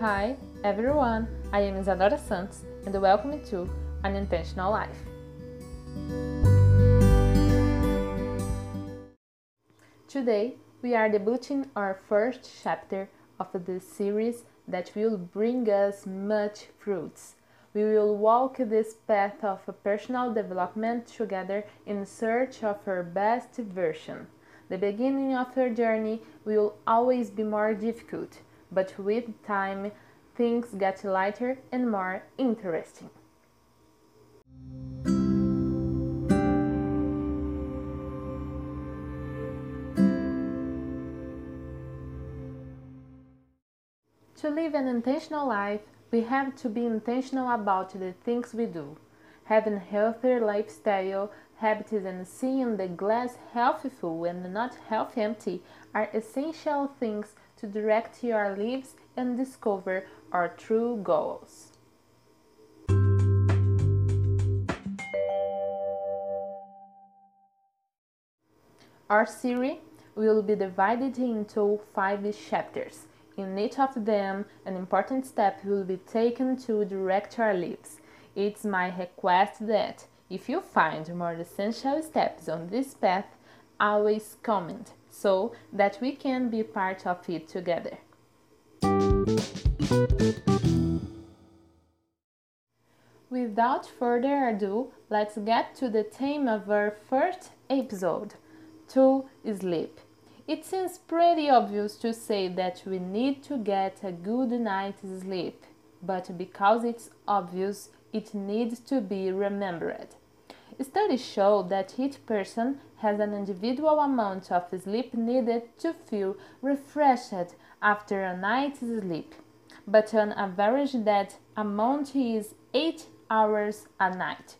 Hi, everyone. I am Isadora Santos and welcome to An Intentional Life. Today, we are debuting our first chapter of this series that will bring us much fruits. We will walk this path of personal development together in search of our best version. The beginning of our journey will always be more difficult but with time things get lighter and more interesting. To live an intentional life, we have to be intentional about the things we do. Having a healthier lifestyle habits and seeing the glass half full and not half empty are essential things to direct your lives and discover our true goals. Our series will be divided into five chapters. In each of them, an important step will be taken to direct our lives. It's my request that, if you find more essential steps on this path, always comment so that we can be part of it together. Without further ado, let's get to the theme of our first episode to sleep. It seems pretty obvious to say that we need to get a good night's sleep, but because it's obvious, it needs to be remembered. Studies show that each person has an individual amount of sleep needed to feel refreshed after a night's sleep, but on average that amount is 8 hours a night.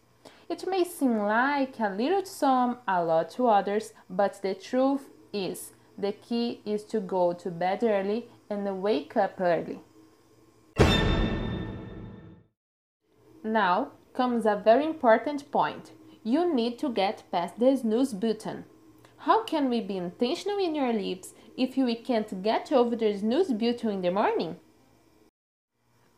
It may seem like a little to some, a lot to others, but the truth is the key is to go to bed early and wake up early. Now comes a very important point you need to get past the snooze button. How can we be intentional in our lives if we can't get over the snooze button in the morning?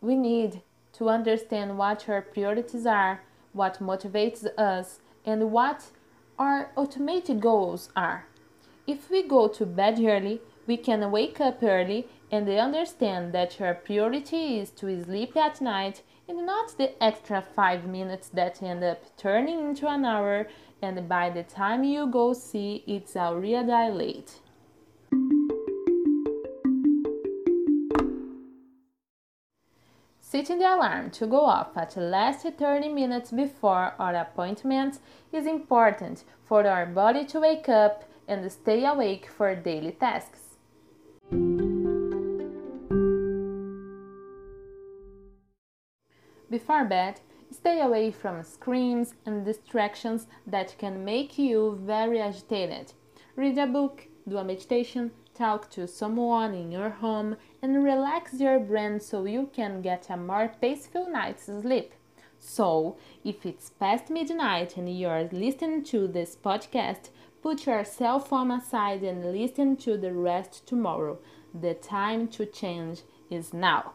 We need to understand what our priorities are, what motivates us, and what our ultimate goals are. If we go to bed early, we can wake up early and understand that our priority is to sleep at night and not the extra five minutes that end up turning into an hour and by the time you go see it's already late. Setting the alarm to go off at least 30 minutes before our appointment is important for our body to wake up and stay awake for daily tasks. Before bed, stay away from screams and distractions that can make you very agitated. Read a book, do a meditation, talk to someone in your home, and relax your brain so you can get a more peaceful night's sleep. So, if it's past midnight and you're listening to this podcast, put your cell phone aside and listen to the rest tomorrow. The time to change is now.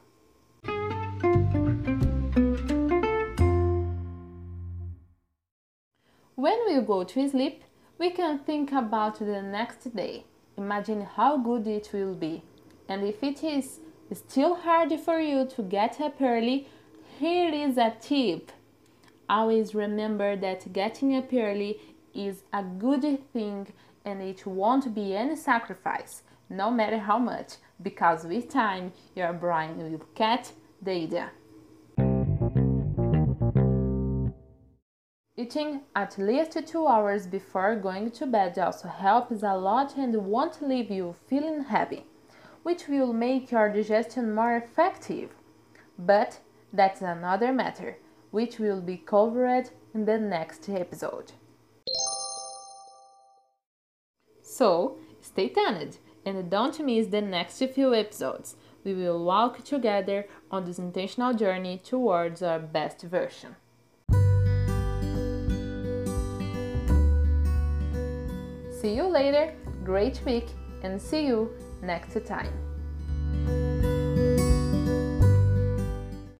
Go to sleep, we can think about the next day. Imagine how good it will be. And if it is still hard for you to get up early, here is a tip. Always remember that getting up early is a good thing and it won't be any sacrifice, no matter how much, because with time your brain will catch the idea. Eating at least two hours before going to bed also helps a lot and won't leave you feeling heavy, which will make your digestion more effective. But that's another matter, which will be covered in the next episode. So, stay tuned and don't miss the next few episodes. We will walk together on this intentional journey towards our best version. See you later, great week, and see you next time.